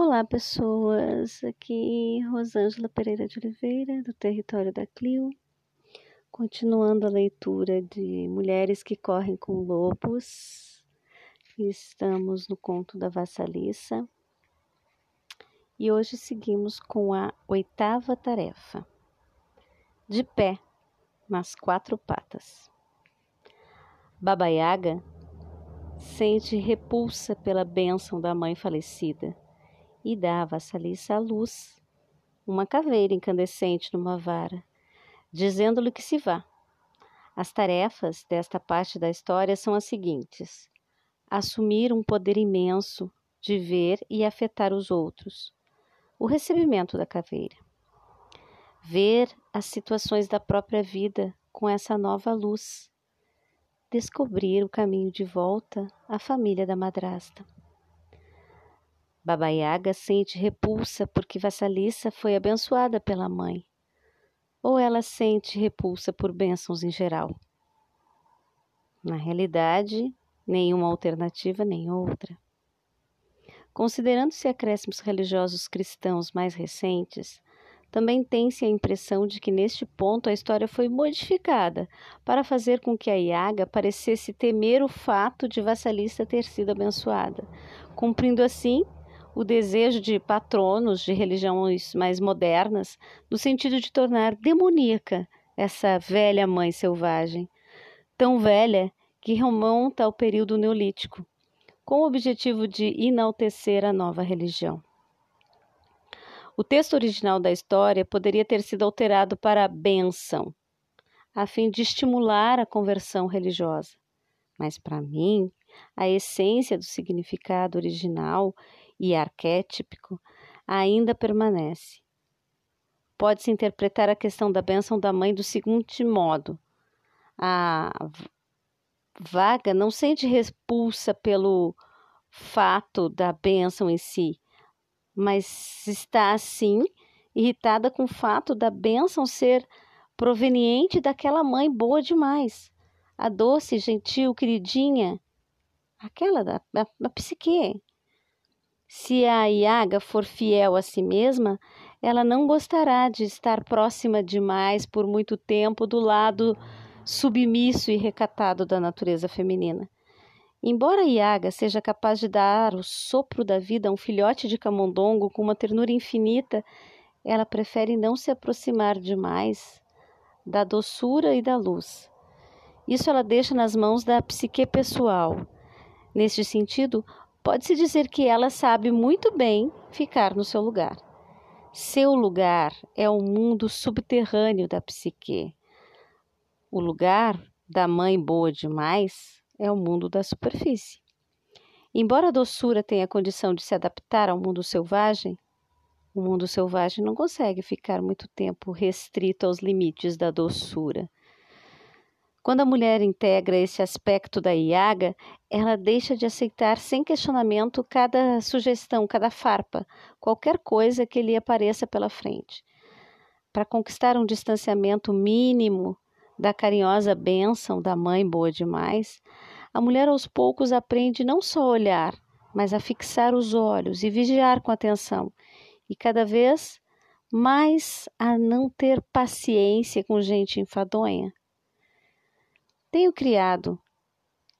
Olá, pessoas. Aqui Rosângela Pereira de Oliveira, do território da Clio. Continuando a leitura de Mulheres que Correm com Lobos. Estamos no conto da Vassaliça. E hoje seguimos com a oitava tarefa. De pé, nas quatro patas. Baba Yaga sente repulsa pela bênção da mãe falecida e dá a vassaliça à luz, uma caveira incandescente numa vara, dizendo-lhe que se vá. As tarefas desta parte da história são as seguintes: assumir um poder imenso de ver e afetar os outros, o recebimento da caveira, ver as situações da própria vida com essa nova luz, descobrir o caminho de volta à família da madrasta. Baba Yaga sente repulsa porque Vassalissa foi abençoada pela mãe. Ou ela sente repulsa por bênçãos em geral? Na realidade, nenhuma alternativa nem outra. Considerando-se acréscimos religiosos cristãos mais recentes, também tem-se a impressão de que neste ponto a história foi modificada para fazer com que a Iaga parecesse temer o fato de Vassalista ter sido abençoada, cumprindo assim o desejo de patronos de religiões mais modernas, no sentido de tornar demoníaca essa velha mãe selvagem, tão velha que remonta ao período neolítico, com o objetivo de enaltecer a nova religião. O texto original da história poderia ter sido alterado para bênção, a fim de estimular a conversão religiosa. Mas para mim, a essência do significado original e arquétipico ainda permanece. Pode-se interpretar a questão da bênção da mãe do seguinte modo: a vaga não sente repulsa pelo fato da bênção em si, mas está assim irritada com o fato da bênção ser proveniente daquela mãe boa demais, a doce, gentil, queridinha, aquela da, da psique, se a Iaga for fiel a si mesma, ela não gostará de estar próxima demais por muito tempo do lado submisso e recatado da natureza feminina. Embora Iaga seja capaz de dar o sopro da vida a um filhote de camundongo com uma ternura infinita, ela prefere não se aproximar demais da doçura e da luz. Isso ela deixa nas mãos da psique pessoal. Neste sentido, Pode-se dizer que ela sabe muito bem ficar no seu lugar. Seu lugar é o mundo subterrâneo da psique. O lugar da mãe boa demais é o mundo da superfície. Embora a doçura tenha a condição de se adaptar ao mundo selvagem, o mundo selvagem não consegue ficar muito tempo restrito aos limites da doçura. Quando a mulher integra esse aspecto da iaga, ela deixa de aceitar sem questionamento cada sugestão, cada farpa, qualquer coisa que lhe apareça pela frente. Para conquistar um distanciamento mínimo da carinhosa bênção da mãe boa demais, a mulher aos poucos aprende não só a olhar, mas a fixar os olhos e vigiar com atenção, e cada vez mais a não ter paciência com gente enfadonha. Tenho criado,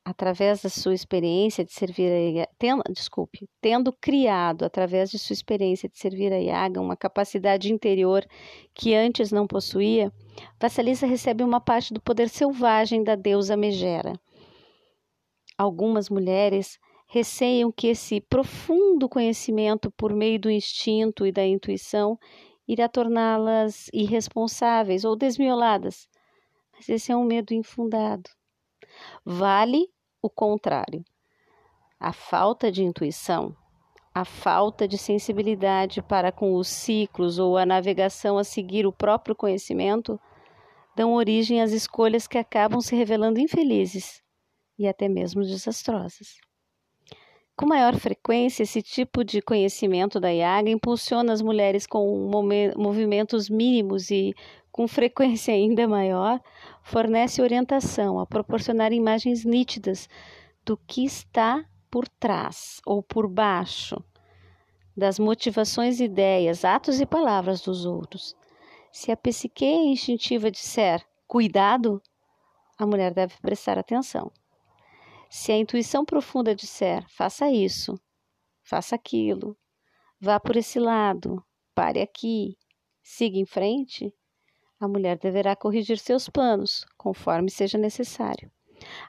através da sua experiência de servir a tendo, desculpe, tendo criado, através de sua experiência de servir a Yaga, uma capacidade interior que antes não possuía, Vassalissa recebe uma parte do poder selvagem da deusa Megera. Algumas mulheres receiam que esse profundo conhecimento por meio do instinto e da intuição irá torná-las irresponsáveis ou desmioladas, mas esse é um medo infundado. Vale o contrário. A falta de intuição, a falta de sensibilidade para com os ciclos ou a navegação a seguir o próprio conhecimento dão origem às escolhas que acabam se revelando infelizes e até mesmo desastrosas. Com maior frequência, esse tipo de conhecimento da Yaga impulsiona as mulheres com movimentos mínimos e, com frequência ainda maior, fornece orientação a proporcionar imagens nítidas do que está por trás ou por baixo das motivações, ideias, atos e palavras dos outros. Se a psique instintiva disser cuidado, a mulher deve prestar atenção. Se a intuição profunda disser faça isso, faça aquilo, vá por esse lado, pare aqui, siga em frente, a mulher deverá corrigir seus planos, conforme seja necessário.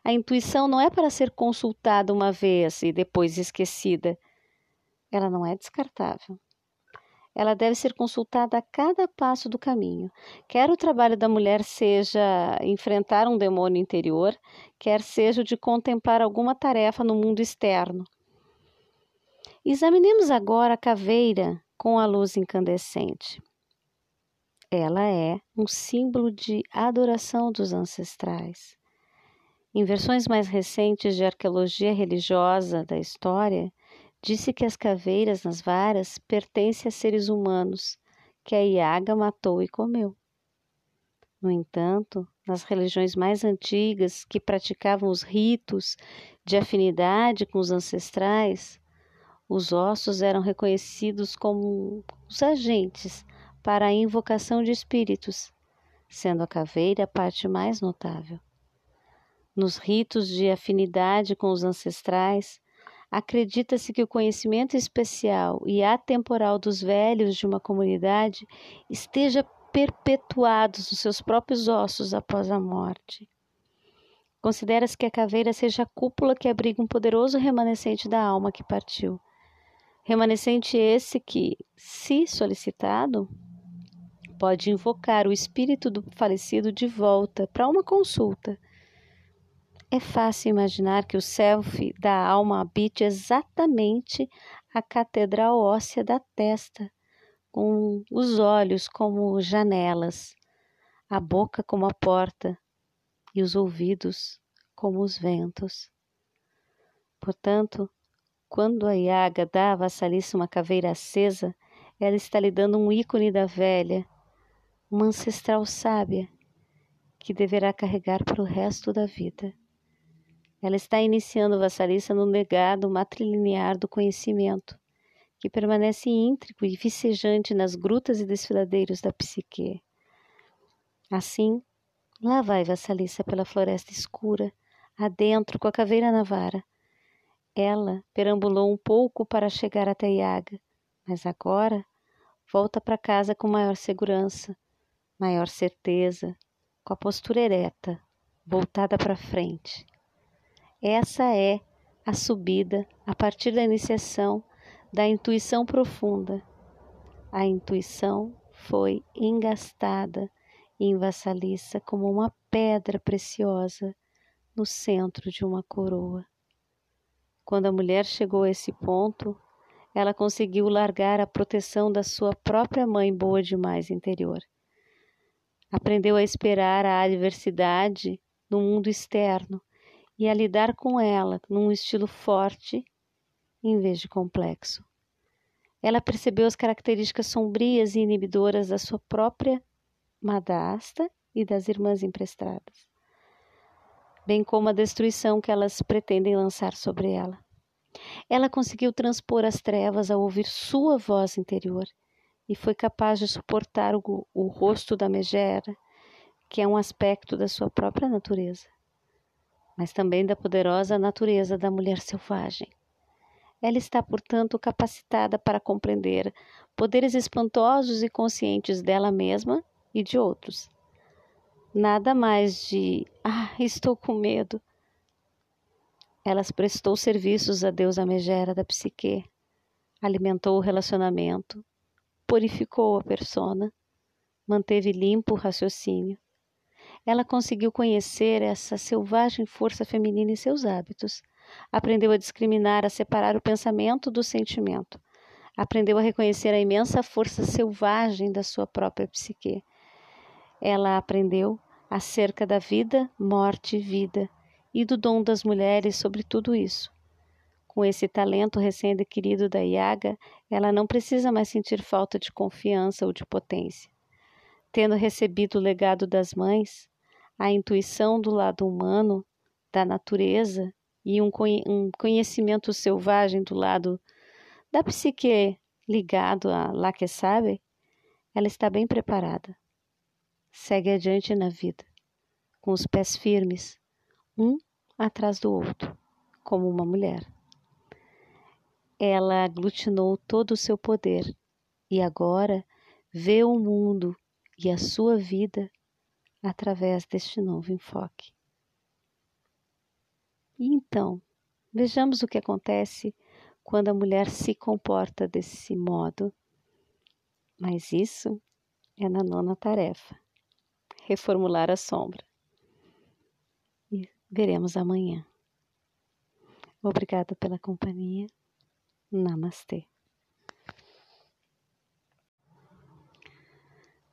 A intuição não é para ser consultada uma vez e depois esquecida. Ela não é descartável. Ela deve ser consultada a cada passo do caminho. Quer o trabalho da mulher seja enfrentar um demônio interior, quer seja o de contemplar alguma tarefa no mundo externo. Examinemos agora a caveira com a luz incandescente. Ela é um símbolo de adoração dos ancestrais. Em versões mais recentes de arqueologia religiosa da história, disse que as caveiras nas varas pertencem a seres humanos que a Iaga matou e comeu. No entanto, nas religiões mais antigas que praticavam os ritos de afinidade com os ancestrais, os ossos eram reconhecidos como os agentes para a invocação de espíritos, sendo a caveira a parte mais notável. Nos ritos de afinidade com os ancestrais, acredita-se que o conhecimento especial e atemporal dos velhos de uma comunidade esteja perpetuados nos seus próprios ossos após a morte. Considera-se que a caveira seja a cúpula que abriga um poderoso remanescente da alma que partiu. Remanescente esse que, se solicitado, pode invocar o espírito do falecido de volta para uma consulta. É fácil imaginar que o self da alma habite exatamente a catedral óssea da testa, com os olhos como janelas, a boca como a porta e os ouvidos como os ventos. Portanto, quando a Iaga dá à vassalice uma caveira acesa, ela está lhe dando um ícone da velha, uma ancestral sábia que deverá carregar para o resto da vida. Ela está iniciando Vassalissa no legado matrilinear do conhecimento, que permanece íntrico e vicejante nas grutas e desfiladeiros da psique. Assim, lá vai Vassalissa pela floresta escura, adentro com a caveira na vara. Ela perambulou um pouco para chegar até Iaga, mas agora volta para casa com maior segurança maior certeza, com a postura ereta, voltada para frente. Essa é a subida a partir da iniciação da intuição profunda. A intuição foi engastada em vassaliça como uma pedra preciosa no centro de uma coroa. Quando a mulher chegou a esse ponto, ela conseguiu largar a proteção da sua própria mãe boa demais interior Aprendeu a esperar a adversidade no mundo externo e a lidar com ela num estilo forte em vez de complexo. Ela percebeu as características sombrias e inibidoras da sua própria madasta e das irmãs emprestadas, bem como a destruição que elas pretendem lançar sobre ela. Ela conseguiu transpor as trevas ao ouvir sua voz interior e foi capaz de suportar o, o rosto da megera, que é um aspecto da sua própria natureza, mas também da poderosa natureza da mulher selvagem. Ela está, portanto, capacitada para compreender poderes espantosos e conscientes dela mesma e de outros. Nada mais de ah, estou com medo. Ela prestou serviços a deusa megera da psique, alimentou o relacionamento, purificou a persona, manteve limpo o raciocínio. Ela conseguiu conhecer essa selvagem força feminina em seus hábitos. Aprendeu a discriminar, a separar o pensamento do sentimento. Aprendeu a reconhecer a imensa força selvagem da sua própria psique. Ela aprendeu acerca da vida, morte e vida e do dom das mulheres sobre tudo isso. Com esse talento recém-adquirido da Yaga, ela não precisa mais sentir falta de confiança ou de potência. Tendo recebido o legado das mães, a intuição do lado humano, da natureza e um conhecimento selvagem do lado da psique ligado a lá que sabe, ela está bem preparada. Segue adiante na vida, com os pés firmes, um atrás do outro, como uma mulher. Ela aglutinou todo o seu poder e agora vê o mundo e a sua vida através deste novo enfoque. E então, vejamos o que acontece quando a mulher se comporta desse modo. Mas isso é na nona tarefa reformular a sombra. E veremos amanhã. Obrigada pela companhia. Namastê.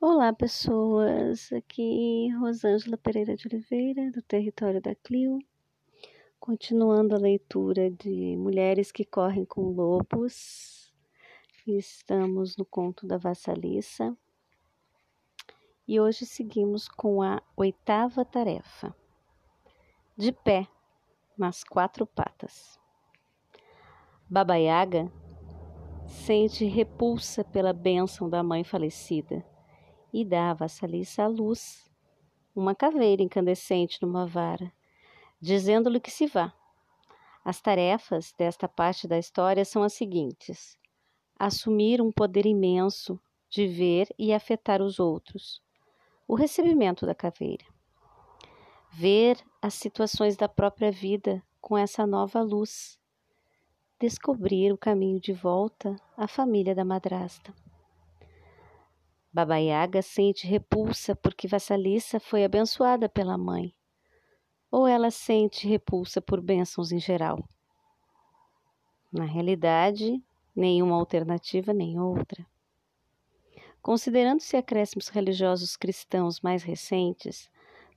Olá, pessoas. Aqui Rosângela Pereira de Oliveira, do território da Clio. Continuando a leitura de Mulheres que Correm com Lobos. Estamos no conto da Vassaliça. E hoje seguimos com a oitava tarefa. De pé, nas quatro patas. Baba Yaga sente repulsa pela bênção da mãe falecida e dá a vassaliça à luz, uma caveira incandescente numa vara, dizendo-lhe que se vá. As tarefas desta parte da história são as seguintes: assumir um poder imenso de ver e afetar os outros, o recebimento da caveira, ver as situações da própria vida com essa nova luz descobrir o caminho de volta à família da madrasta. Baba Yaga sente repulsa porque Vassalissa foi abençoada pela mãe, ou ela sente repulsa por bênçãos em geral. Na realidade, nenhuma alternativa nem outra. Considerando-se acréscimos religiosos cristãos mais recentes,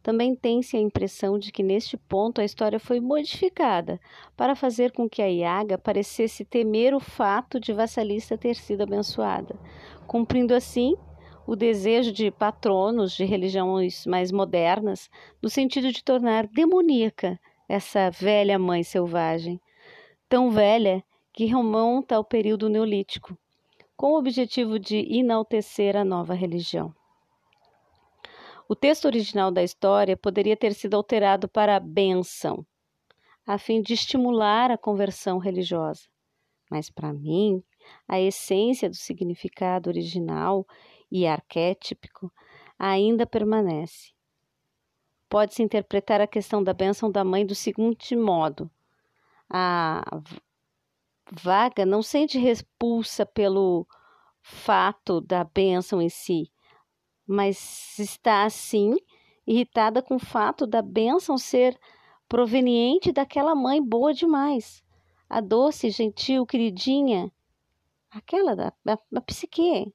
também tem-se a impressão de que neste ponto a história foi modificada para fazer com que a Iaga parecesse temer o fato de Vassalista ter sido abençoada, cumprindo assim o desejo de patronos de religiões mais modernas, no sentido de tornar demoníaca essa velha mãe selvagem, tão velha que remonta ao período neolítico, com o objetivo de enaltecer a nova religião. O texto original da história poderia ter sido alterado para bênção, a fim de estimular a conversão religiosa. Mas para mim, a essência do significado original e arquétipico ainda permanece. Pode-se interpretar a questão da bênção da mãe do seguinte modo: a vaga não sente repulsa pelo fato da bênção em si, mas está assim irritada com o fato da bênção ser proveniente daquela mãe boa demais, a doce, gentil, queridinha, aquela da, da, da psique.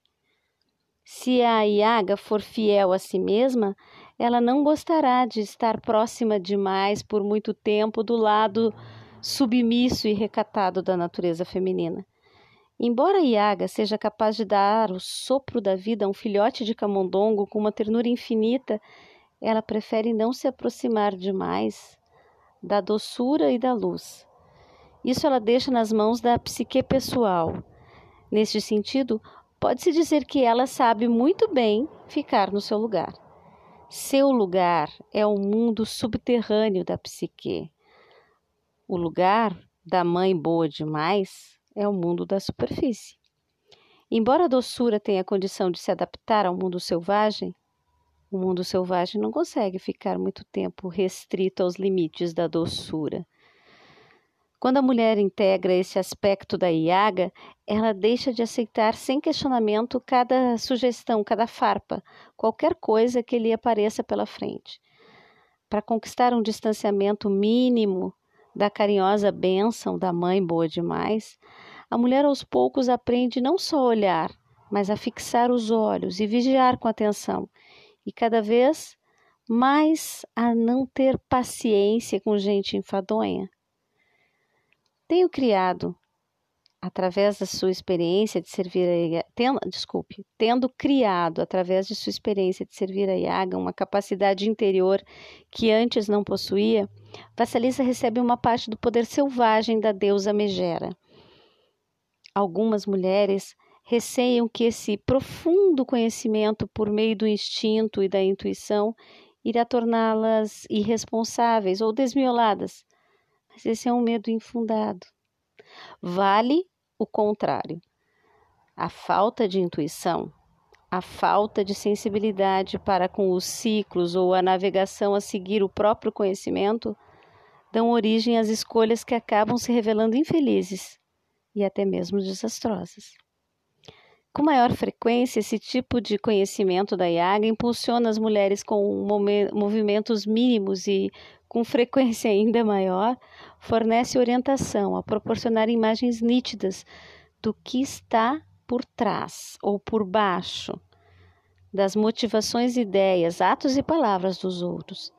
Se a Iaga for fiel a si mesma, ela não gostará de estar próxima demais por muito tempo do lado submisso e recatado da natureza feminina. Embora Iaga seja capaz de dar o sopro da vida a um filhote de camundongo com uma ternura infinita, ela prefere não se aproximar demais da doçura e da luz. Isso ela deixa nas mãos da psique pessoal. Neste sentido, pode-se dizer que ela sabe muito bem ficar no seu lugar. Seu lugar é o mundo subterrâneo da psique. O lugar da mãe boa demais é o mundo da superfície. Embora a doçura tenha a condição de se adaptar ao mundo selvagem, o mundo selvagem não consegue ficar muito tempo restrito aos limites da doçura. Quando a mulher integra esse aspecto da iaga, ela deixa de aceitar sem questionamento cada sugestão, cada farpa, qualquer coisa que lhe apareça pela frente. Para conquistar um distanciamento mínimo da carinhosa bênção da mãe boa demais, a mulher aos poucos aprende não só a olhar, mas a fixar os olhos e vigiar com atenção, e cada vez mais a não ter paciência com gente enfadonha. Tenho criado, através da sua experiência de servir a tendo, desculpe, tendo criado através de sua experiência de servir a Iaga uma capacidade interior que antes não possuía, Vassalisa recebe uma parte do poder selvagem da deusa Megera. Algumas mulheres receiam que esse profundo conhecimento por meio do instinto e da intuição irá torná-las irresponsáveis ou desmioladas. Mas esse é um medo infundado. Vale o contrário. A falta de intuição, a falta de sensibilidade para com os ciclos ou a navegação a seguir o próprio conhecimento dão origem às escolhas que acabam se revelando infelizes e até mesmo desastrosas. Com maior frequência, esse tipo de conhecimento da Yaga impulsiona as mulheres com movimentos mínimos e, com frequência ainda maior, fornece orientação a proporcionar imagens nítidas do que está por trás ou por baixo das motivações, ideias, atos e palavras dos outros.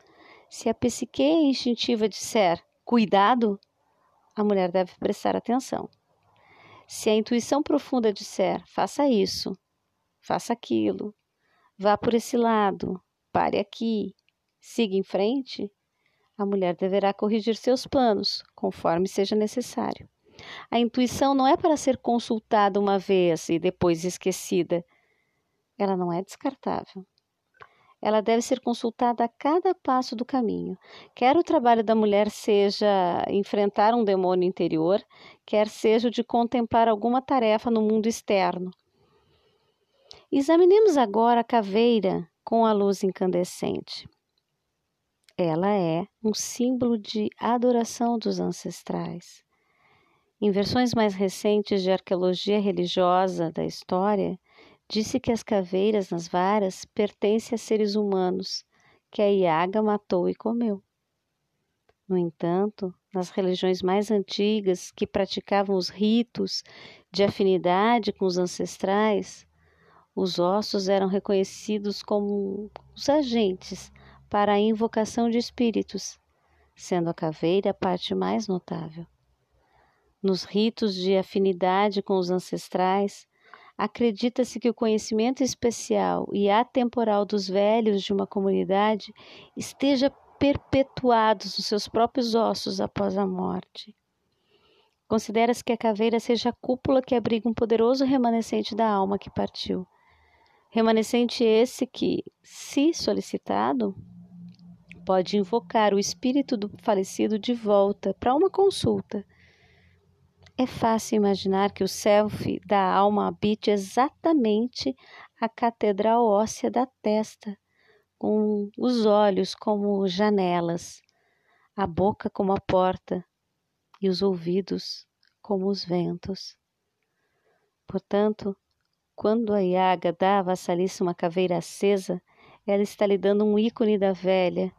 Se a psique instintiva disser cuidado, a mulher deve prestar atenção. Se a intuição profunda disser faça isso, faça aquilo, vá por esse lado, pare aqui, siga em frente, a mulher deverá corrigir seus planos, conforme seja necessário. A intuição não é para ser consultada uma vez e depois esquecida. Ela não é descartável ela deve ser consultada a cada passo do caminho. Quer o trabalho da mulher seja enfrentar um demônio interior, quer seja o de contemplar alguma tarefa no mundo externo. Examinemos agora a caveira com a luz incandescente. Ela é um símbolo de adoração dos ancestrais. Em versões mais recentes de arqueologia religiosa da história, Disse que as caveiras nas varas pertencem a seres humanos que a Iaga matou e comeu. No entanto, nas religiões mais antigas que praticavam os ritos de afinidade com os ancestrais, os ossos eram reconhecidos como os agentes para a invocação de espíritos, sendo a caveira a parte mais notável. Nos ritos de afinidade com os ancestrais, Acredita-se que o conhecimento especial e atemporal dos velhos de uma comunidade esteja perpetuados nos seus próprios ossos após a morte. Considera-se que a caveira seja a cúpula que abriga um poderoso remanescente da alma que partiu. Remanescente esse que, se solicitado, pode invocar o espírito do falecido de volta para uma consulta é fácil imaginar que o self da alma habite exatamente a catedral óssea da testa, com os olhos como janelas, a boca como a porta e os ouvidos como os ventos. Portanto, quando a Iaga dá à uma caveira acesa, ela está lhe dando um ícone da velha,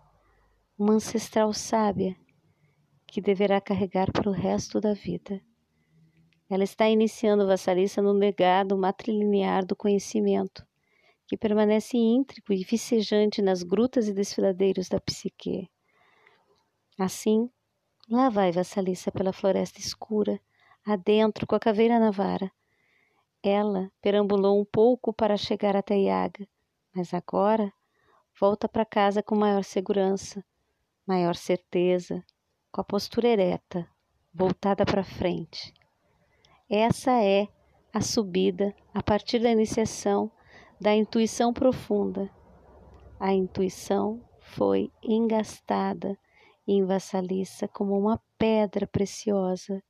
uma ancestral sábia, que deverá carregar para o resto da vida. Ela está iniciando Vassalissa no legado matrilinear do conhecimento, que permanece íntrico e vicejante nas grutas e desfiladeiros da psique. Assim, lá vai Vassalissa pela floresta escura, adentro com a caveira na vara. Ela perambulou um pouco para chegar até Iaga, mas agora volta para casa com maior segurança, maior certeza, com a postura ereta, voltada para frente. Essa é a subida a partir da iniciação da intuição profunda. A intuição foi engastada em vassaliça como uma pedra preciosa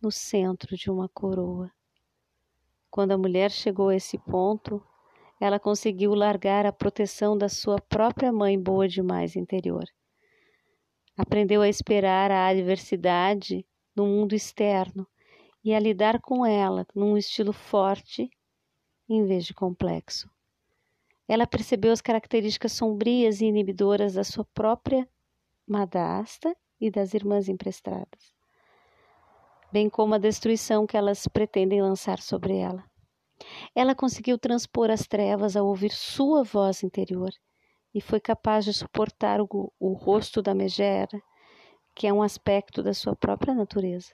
no centro de uma coroa. Quando a mulher chegou a esse ponto, ela conseguiu largar a proteção da sua própria mãe boa demais interior. Aprendeu a esperar a adversidade no mundo externo e a lidar com ela num estilo forte em vez de complexo. Ela percebeu as características sombrias e inibidoras da sua própria madasta e das irmãs emprestadas, bem como a destruição que elas pretendem lançar sobre ela. Ela conseguiu transpor as trevas ao ouvir sua voz interior e foi capaz de suportar o, o rosto da megera, que é um aspecto da sua própria natureza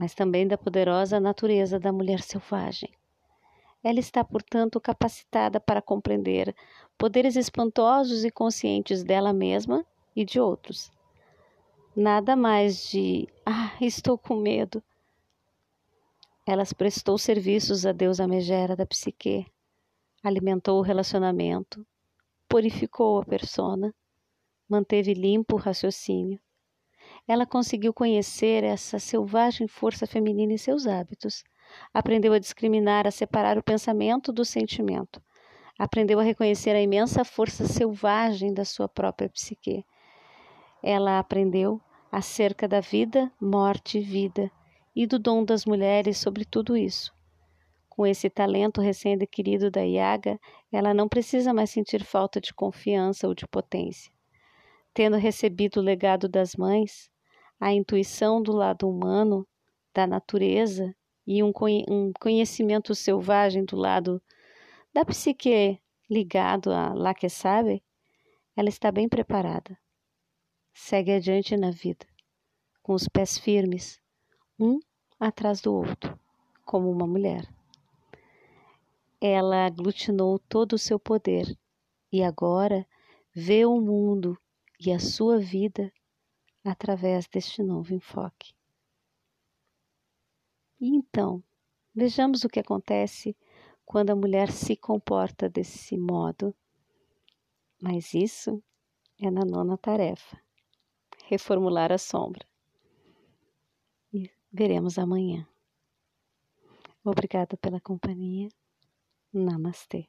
mas também da poderosa natureza da mulher selvagem. Ela está, portanto, capacitada para compreender poderes espantosos e conscientes dela mesma e de outros. Nada mais de ah, estou com medo. Ela prestou serviços à deusa Megera da psique, alimentou o relacionamento, purificou a persona, manteve limpo o raciocínio. Ela conseguiu conhecer essa selvagem força feminina em seus hábitos. Aprendeu a discriminar, a separar o pensamento do sentimento. Aprendeu a reconhecer a imensa força selvagem da sua própria psique. Ela aprendeu acerca da vida, morte e vida e do dom das mulheres sobre tudo isso. Com esse talento recém-adquirido da Yaga, ela não precisa mais sentir falta de confiança ou de potência. Tendo recebido o legado das mães, a intuição do lado humano, da natureza e um conhecimento selvagem do lado da psique ligado a lá que sabe, ela está bem preparada. Segue adiante na vida, com os pés firmes, um atrás do outro, como uma mulher. Ela aglutinou todo o seu poder e agora vê o mundo e a sua vida através deste novo enfoque. E então, vejamos o que acontece quando a mulher se comporta desse modo. Mas isso é na nona tarefa reformular a sombra. E veremos amanhã. Obrigada pela companhia. Namastê.